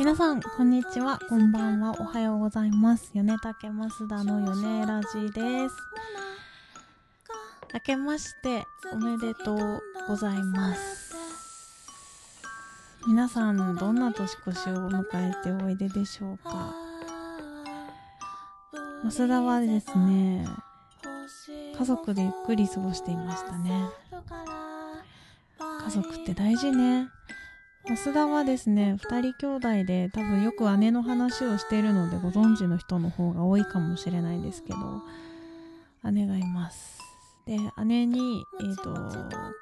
皆さんこんにちは。こんばんは。おはようございます。米竹増田の米ラジです。明けましておめでとうございます。皆さんどんな年越しを迎えておいででしょうか？増田はですね家族でゆっくり過ごしていましたね。家族って大事ね。増田はですね2人兄弟で多分よく姉の話をしているのでご存知の人の方が多いかもしれないんですけど姉がいます。で姉に、えーと、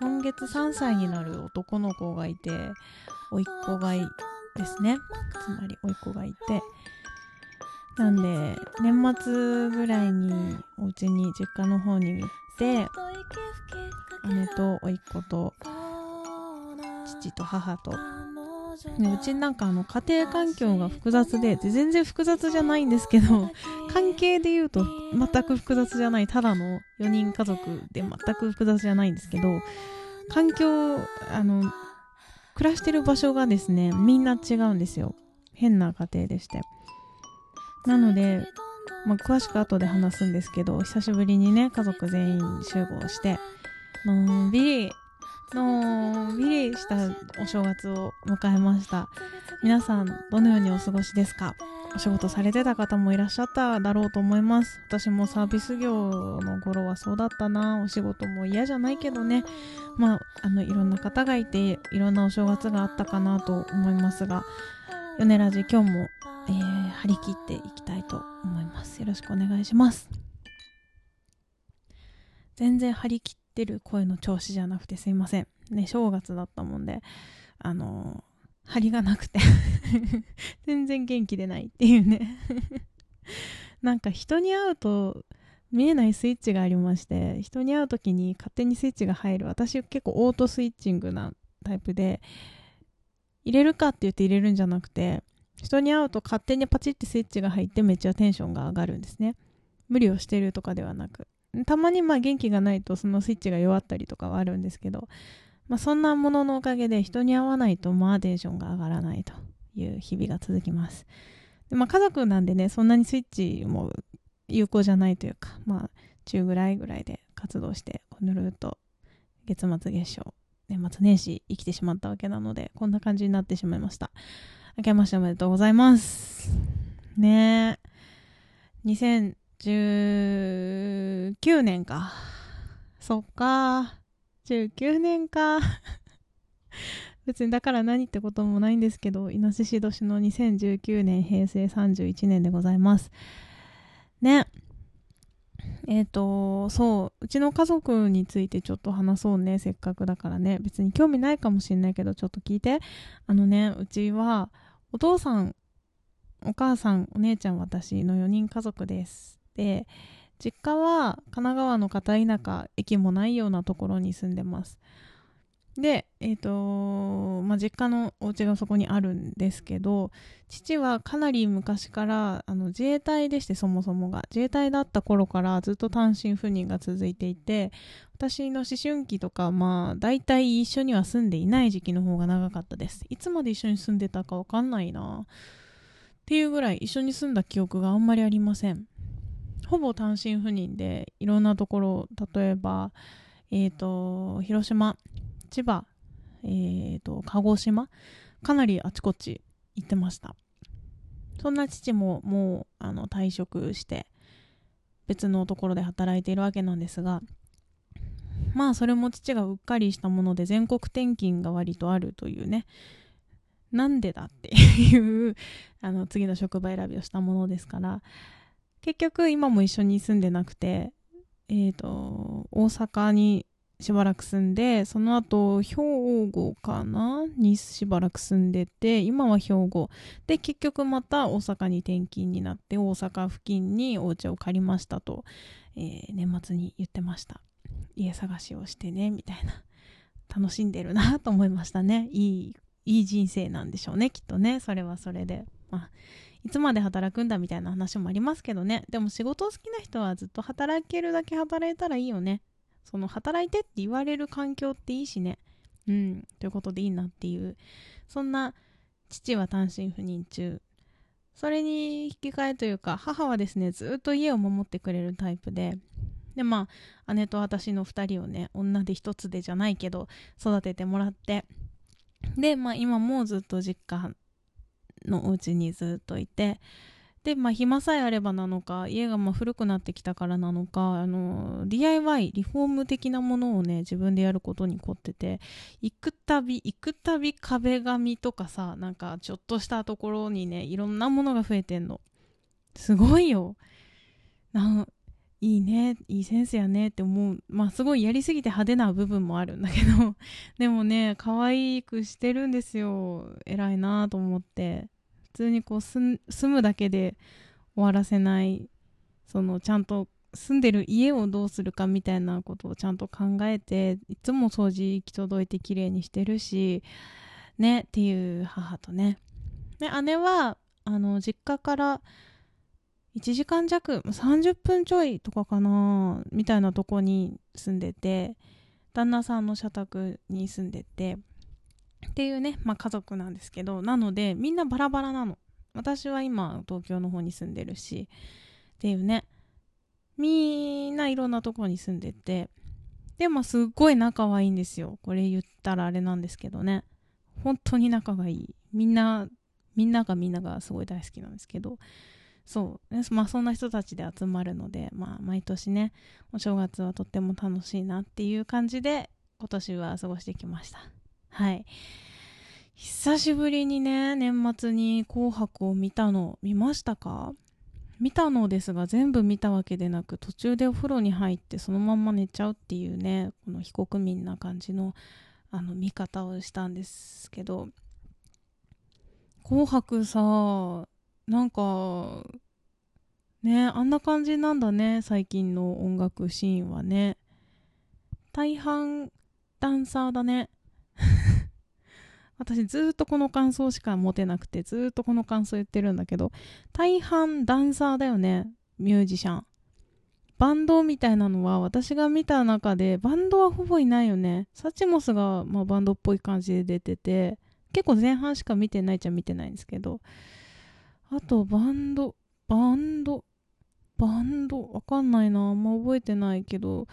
今月3歳になる男の子がいて甥っ子がいですね。つまり甥っ子がいて。なんで年末ぐらいにお家に実家の方に行って姉と甥っ子と父と母と。ね、うちなんかあの家庭環境が複雑で全然複雑じゃないんですけど関係で言うと全く複雑じゃないただの4人家族で全く複雑じゃないんですけど環境あの暮らしてる場所がですねみんな違うんですよ。変な家庭でして。なので、まあ、詳しく後で話すんですけど久しぶりにね家族全員集合してのんびりのんびりしたお正月を迎えました。皆さんどのようにお過ごしですか？お仕事されてた方もいらっしゃっただろうと思います。私もサービス業の頃はそうだったな。お仕事も嫌じゃないけどね。まああのいろんな方がいていろんなお正月があったかなと思いますが米ラジ今日も、えー、張り切っていきたいと思います。よろしくお願いします。全然張り切ってる声の調子じゃなくてすいません。ね、正月だったもんで、あの、張りがなくて 全然元気出ないっていうね なんか人に会うと見えないスイッチがありまして、人に会う時に勝手にスイッチが入る。私結構オートスイッチングなタイプで、入れるかって言って入れるんじゃなくて、人に会うと勝手にパチッてスイッチが入ってめっちゃテンションが上がるんですね。無理をしてるとかではなく。たまにまあ元気がないとそのスイッチが弱ったりとかはあるんですけど、まあ、そんなもののおかげで人に会わないとまあテンションが上がらないという日々が続きます。でまあ、家族なんでねそんなにスイッチも有効じゃないというかまあ中ぐらいぐらいで活動してぬるっと月末月初年末年始生きてしまったわけなのでこんな感じになってしまいました。明けましておめでとうございます。ねえ。19年か。そっか。19年か。別にだから何ってこともないんですけど、イノシシ年の2019年平成31年でございます。ね。えっ、ー、と、そう、うちの家族についてちょっと話そうね、せっかくだからね。別に興味ないかもしれないけど、ちょっと聞いて。あのね、うちは、お父さん、お母さん、お姉ちゃん、私の4人家族です。で実家は神奈川の片田舎駅もないようなところに住んでます。でえっ、ー、とまあ実家のお家がそこにあるんですけど父はかなり昔からあの自衛隊でしてそもそもが。自衛隊だった頃からずっと単身赴任が続いていて私の思春期とかまあ大体一緒には住んでいない時期の方が長かったです。いつまで一緒に住んでたかわかんないな。っていうぐらい一緒に住んだ記憶があんまりありません。ほぼ単身赴任でいろんなところ例えば、えーと、広島千葉、えーと、鹿児島かなりあちこち行ってました。そんな父ももうあの退職して別のところで働いているわけなんですがまあそれも父がうっかりしたもので全国転勤が割とあるというねなんでだっていうあの次の職場選びをしたものですから結局今も一緒に住んでなくて、え、ー、と、大阪にしばらく住んで、その後、兵庫かな？にしばらく住んでて、今は兵庫。で、結局また大阪に転勤になって、大阪付近にお家を借りましたと、えー、年末に言ってました。家探しをしてね、みたいな。楽しんでるなと思いましたね。いい、いい人生なんでしょうね、きっとね。それはそれで。まあいつまで働くんだみたいな話もありますけどね。でも仕事好きな人はずっと働けるだけ働いたらいいよね。その働いてって言われる環境っていいしね。うん。ということでいいなっていう。そんな父は単身赴任中。それに引き換えというか母はですねずっと家を守ってくれるタイプで。でまあ姉と私の2人をね女で一つでじゃないけど育ててもらって。でまあ今もずっと実家のお家にずっといてでまあ暇さえあればなのか家がまあ古くなってきたからなのかあの DIY リフォーム的なものをね自分でやることに凝ってて行くたび行くたび壁紙とかさなんかちょっとしたところにねいろんなものが増えてんの。すごいよ。ないいねいいセンスやねって思う。まあすごいやりすぎて派手な部分もあるんだけど。でもね可愛くしてるんですよ。偉いなと思って。通にこう住むだけで終わらせないそのちゃんと住んでる家をどうするかみたいなことをちゃんと考えていつも掃除行き届いて綺麗にしてるしねっていう母とね。で姉はあの実家から1時間弱30分ちょいとかかなみたいなとこに住んでて旦那さんの社宅に住んでて。っていうね、まあ、家族なんですけどなのでみんなバラバラなの。私は今東京の方に住んでるしっていうね。みんないろんなとこに住んでてでもすっごい仲はいいんですよ。これ言ったらあれなんですけどね。本当に仲がいい。みんなみんながみんながすごい大好きなんですけど。そう、まあそんな人たちで集まるので、まあ毎年ね、お正月はとっても楽しいなっていう感じで、今年は過ごしてきました。はい。久しぶりにね、年末に紅白を見たの、見ましたか？見たのですが全部見たわけでなく途中でお風呂に入ってそのまんま寝ちゃうっていうねこの非国民な感じのあの見方をしたんですけど「紅白」さなんかねあんな感じなんだね最近の音楽シーンはね。大半ダンサーだね。私ずっとこの感想しか持てなくてずっとこの感想言ってるんだけど大半ダンサーだよねミュージシャンバンドみたいなのは私が見た中でバンドはほぼいないよねサチモスが、まあ、バンドっぽい感じで出てて結構前半しか見てないっちゃ見てないんですけどあと、バンド、バンド、バンド、わかんないな。あんま覚えてないけど、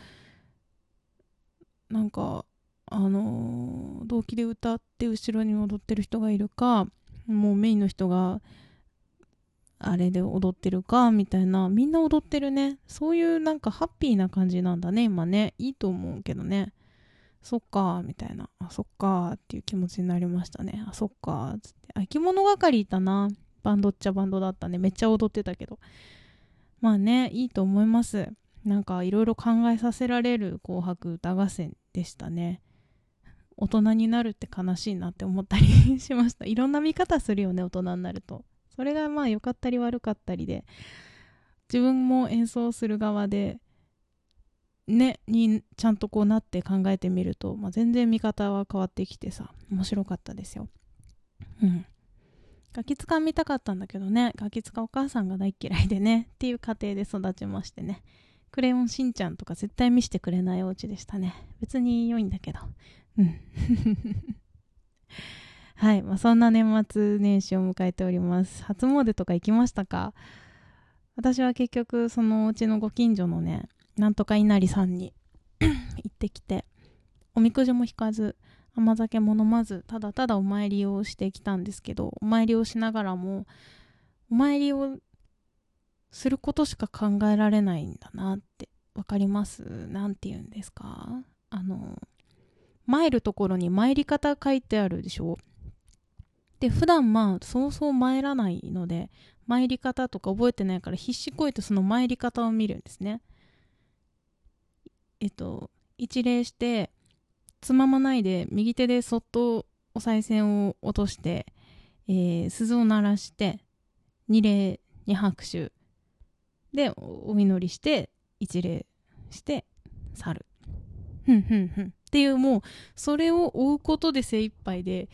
なんか、あのー、同期で歌って後ろに踊ってる人がいるか、もうメインの人が、あれで踊ってるか、みたいな、みんな踊ってるね。そういうなんかハッピーな感じなんだね、今ね。いいと思うけどね。そっかみたいな。あ、そっかっていう気持ちになりましたね。あ、そっかつって。あ、着物係いたな。バンドっちゃバンドだったねめっちゃ踊ってたけどまあねいいと思いますなんかいろいろ考えさせられる紅白歌合戦でしたね大人になるって悲しいなって思ったりしました。いろんな見方するよね大人になると。それがまあ良かったり悪かったりで。自分も演奏する側でねにちゃんとこうなって考えてみると、まあ、全然見方は変わってきてさ面白かったですよ。うん。ガキ使見たかったんだけどね。ガキ使お母さんが大嫌いでね。っていう家庭で育ちましてね。クレヨンしんちゃんとか絶対見せてくれないお家でしたね。別に良いんだけど。うん。はい、まあ、そんな年末年始を迎えております。初詣とか行きましたか？私は結局そのうちのご近所のねなんとか稲荷さんに 行ってきておみくじも引かず甘酒も飲まずただただお参りをしてきたんですけどお参りをしながらもお参りをすることしか考えられないんだなって分かります？何て言うんですか？あの参るところに参り方書いてあるでしょ？で普段まあそうそう参らないので参り方とか覚えてないから必死こいてその参り方を見るんですね。えっと一礼してつままないで右手でそっとお賽銭を落として、えー、鈴を鳴らして二礼二拍手。でお祈りして一礼して去る。ふんふんふん。っていうもうそれを追うことで精一杯で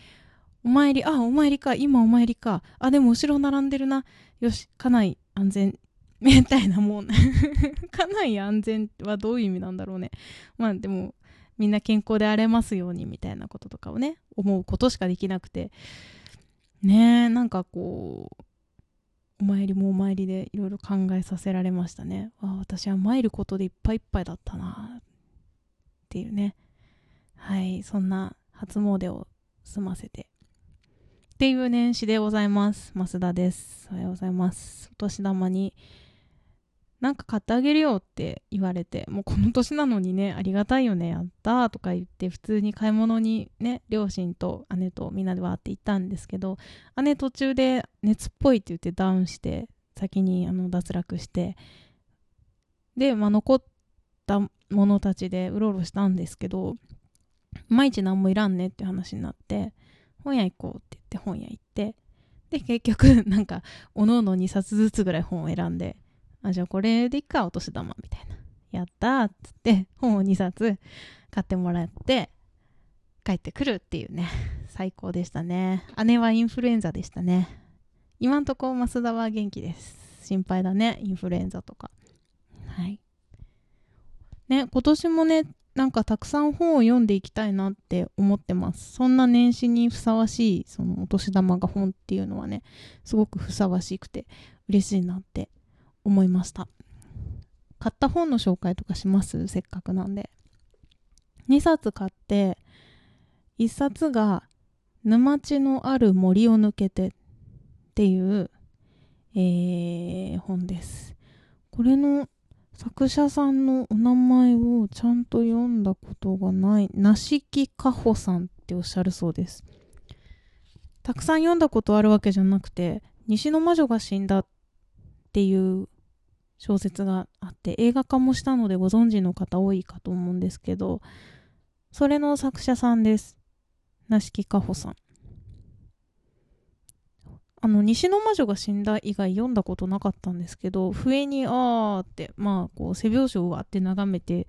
お参りあお参りか今お参りか。あでも後ろ並んでるな。よし家内安全。みたいなもん。家内安全はどういう意味なんだろうね。まあでもみんな健康であれますようにみたいなこととかをね思うことしかできなくて。ねえなんかこうお参りもお参りでいろいろ考えさせられましたね。あ私は参ることでいっぱいいっぱいだったなっていうね。はいそんな初詣を済ませて。っていう年始でございます。増田です。おはようございます。お年玉になんか買ってあげるよって言われてもうこの年なのにねありがたいよねやったとか言って普通に買い物にね両親と姉とみんなでわーって行ったんですけど姉途中で熱っぽいって言ってダウンして先にあの脱落してで、まあ、残ったものたちでうろうろしたんですけど毎日何もいらんねって話になって本屋行こうって言って本屋行ってで結局なんかおのおの2冊ずつぐらい本を選んであ、じゃあこれでいっか、お年玉みたいな。やったっつって、本を2冊買ってもらって、帰ってくるっていうね、最高でしたね。姉はインフルエンザでしたね。今んとこ増田は元気です。心配だね、インフルエンザとか。はい。ね、今年もね、なんかたくさん本を読んでいきたいなって思ってます。そんな年始にふさわしい、そのお年玉が本っていうのはね、すごくふさわしくて嬉しいなって思いました。買った本の紹介とかします？せっかくなんで。2冊買って1冊が「沼地のある森を抜けて」っていう、えー、本です。これの作者さんのお名前をちゃんと読んだことがない梨木かほさんっておっしゃるそうです。たくさん読んだことあるわけじゃなくて西の魔女が死んだっていう小説があって映画化もしたのでご存知の方多いかと思うんですけどそれの作者さんです。梨木かほさん。あの西の魔女が死んだ以外読んだことなかったんですけど笛に「あー」ってまあこう背表紙をわって眺めて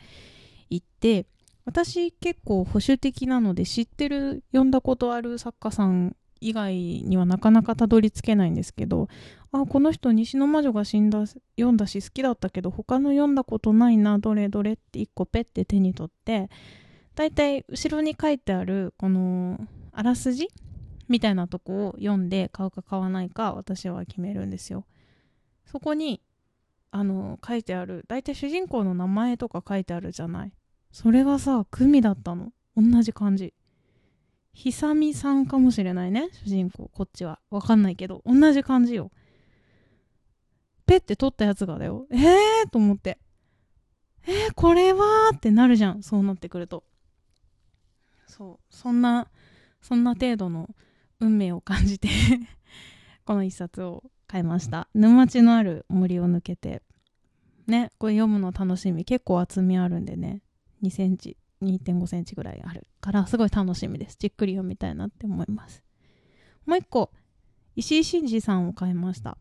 いって私結構保守的なので知ってる読んだことある作家さん以外にはなかなかたどり着けないんですけどあこの人西の魔女が死んだ読んだし好きだったけど他の読んだことないなどれどれって1個ペッて手に取ってだいたい後ろに書いてあるこのあらすじみたいなとこを読んで買うか買わないか私は決めるんですよ。そこにあの書いてあるだいたい主人公の名前とか書いてあるじゃない。それがさ久美だったの。同じ感じ。久美さんかもしれないね主人公こっちはわかんないけど同じ感じよペッて取ったやつがだよ。えーと思って。えー、これはってなるじゃん。そうなってくると。そう。そんな、そんな程度の運命を感じて この一冊を買いました。沼地のある森を抜けて。ね、これ読むの楽しみ。結構厚みあるんでね。2センチ、2.5センチぐらいあるからすごい楽しみです。じっくり読みたいなって思います。もう一個、石井真二さんを買いました。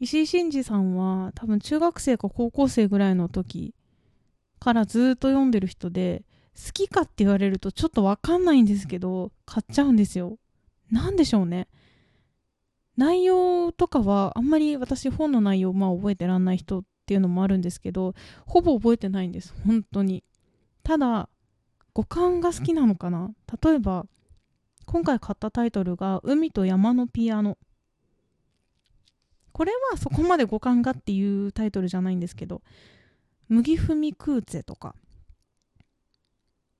石井真二さんは多分中学生か高校生ぐらいの時からずっと読んでる人で好きかって言われるとちょっとわかんないんですけど買っちゃうんですよ。なんでしょうね。内容とかはあんまり私本の内容まあ覚えてらんない人っていうのもあるんですけどほぼ覚えてないんです本当にただ五感が好きなのかな？例えば今回買ったタイトルが「海と山のピアノ」これはそこまで五感がっていうタイトルじゃないんですけど麦踏みクーツェとか。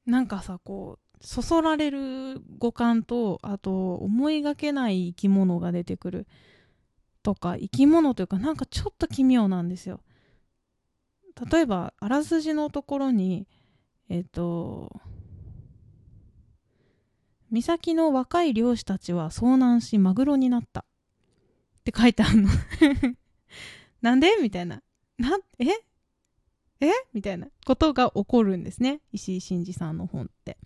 なんかさこうそそられる五感とあと思いがけない生き物が出てくる。とか生き物というかなんかちょっと奇妙なんですよ。例えばあらすじのところにえっ、と岬の若い漁師たちは遭難しマグロになったって書いてあるの なんで？みたいな。な、え？え？みたいなことが起こるんですね。石井真二さんの本って。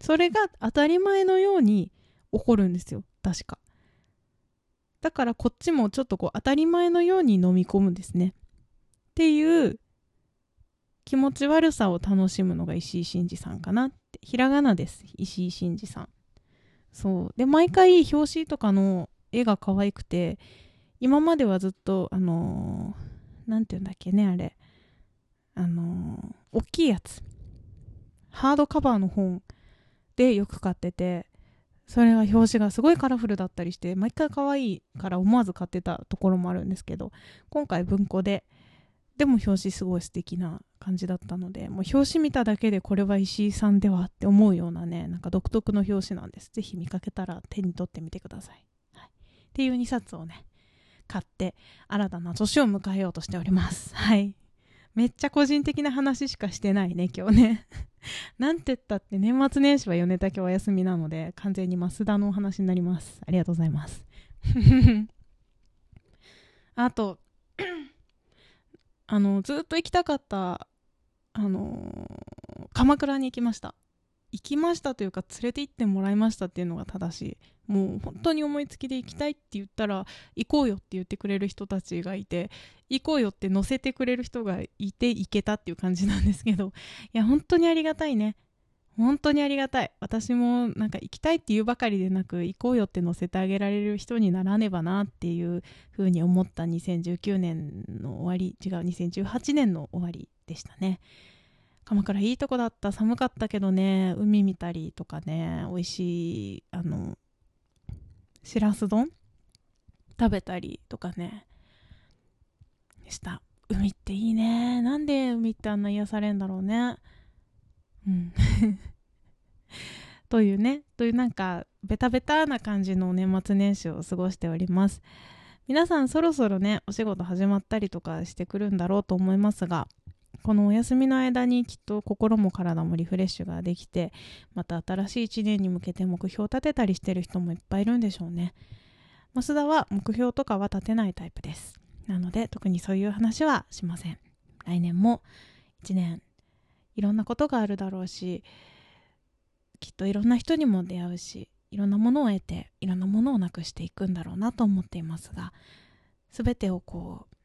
それが当たり前のように起こるんですよ。確か。だからこっちもちょっとこう当たり前のように飲み込むんですね。っていう気持ち悪さを楽しむのが石井真二さんかなって。ひらがなです。石井真二さん。そう。で、毎回表紙とかの絵が可愛くて、今まではずっとあの何、ー、て言うんだっけねあれあのー、大きいやつハードカバーの本でよく買っててそれが表紙がすごいカラフルだったりして毎回可愛いから思わず買ってたところもあるんですけど今回文庫ででも表紙すごい素敵な感じだったのでもう表紙見ただけでこれは石井さんではって思うようなねなんか独特の表紙なんです。ぜひ見かけたら手に取ってみてください、はい、っていう2冊をね買って新たな年を迎えようとしております。はい。めっちゃ個人的な話しかしてないね今日ね。なんて言ったって年末年始は米竹お休みなので完全に増田のお話になります。ありがとうございます。あとあのずっと行きたかったあの鎌倉に行きました。行きましたというか連れて行ってもらいましたっていうのが正しい。もう本当に思いつきで行きたいって言ったら行こうよって言ってくれる人たちがいて行こうよって乗せてくれる人がいて行けたっていう感じなんですけどいや本当にありがたいね。本当にありがたい。私もなんか行きたいって言うばかりでなく行こうよって乗せてあげられる人にならねばなっていうふうに思った2019年の終わり違う2018年の終わりでしたね。鎌倉いいとこだった。寒かったけどね海見たりとかね美味しいあのしらす丼食べたりとかねした。海っていいね。なんで海ってあんな癒されんだろうね。うん。というね。というなんかベタベタな感じの年末年始を過ごしております。皆さんそろそろねお仕事始まったりとかしてくるんだろうと思いますがこのお休みの間にきっと心も体もリフレッシュができてまた新しい1年に向けて目標を立てたりしてる人もいっぱいいるんでしょうね。増田は目標とかは立てないタイプです。なので特にそういう話はしません。来年も1年いろんなことがあるだろうしきっといろんな人にも出会うしいろんなものを得ていろんなものをなくしていくんだろうなと思っていますが全てをこう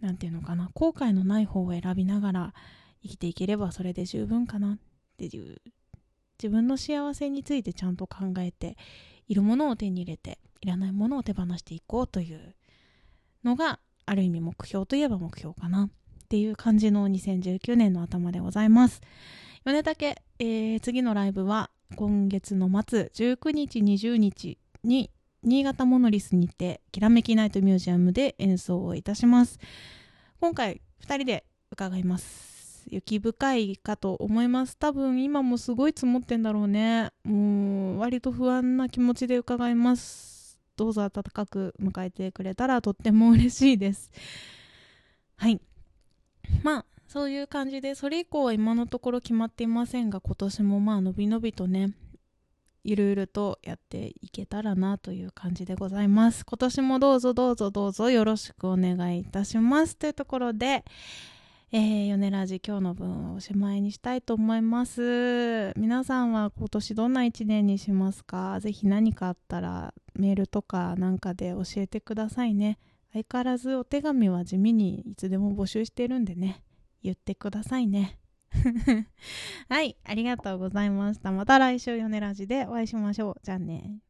何て言うのかな後悔のない方を選びながら生きていければそれで十分かなっていう自分の幸せについてちゃんと考えているものを手に入れていらないものを手放していこうというのがある意味目標といえば目標かな。っていう感じの2019年の頭でございます。米竹、えー、次のライブは今月の末19日20日に新潟モノリスにてきらめきナイトミュージアムで演奏をいたします。今回2人で伺います。雪深いかと思います。多分今もすごい積もってんだろうね。もう割と不安な気持ちで伺います。どうぞ温かく迎えてくれたらとっても嬉しいです。はい。まあそういう感じでそれ以降は今のところ決まっていませんが今年もまあのびのびとねゆるゆるとやっていけたらなという感じでございます。今年もどうぞどうぞどうぞよろしくお願いいたします。というところで、えー、米ラジ今日の分をおしまいにしたいと思います。皆さんは今年どんな一年にしますか？ぜひ何かあったらメールとかなんかで教えてくださいね。相変わらずお手紙は地味にいつでも募集してるんでね、言ってくださいね。はい、ありがとうございました。また来週、ヨネラジでお会いしましょう。じゃあね。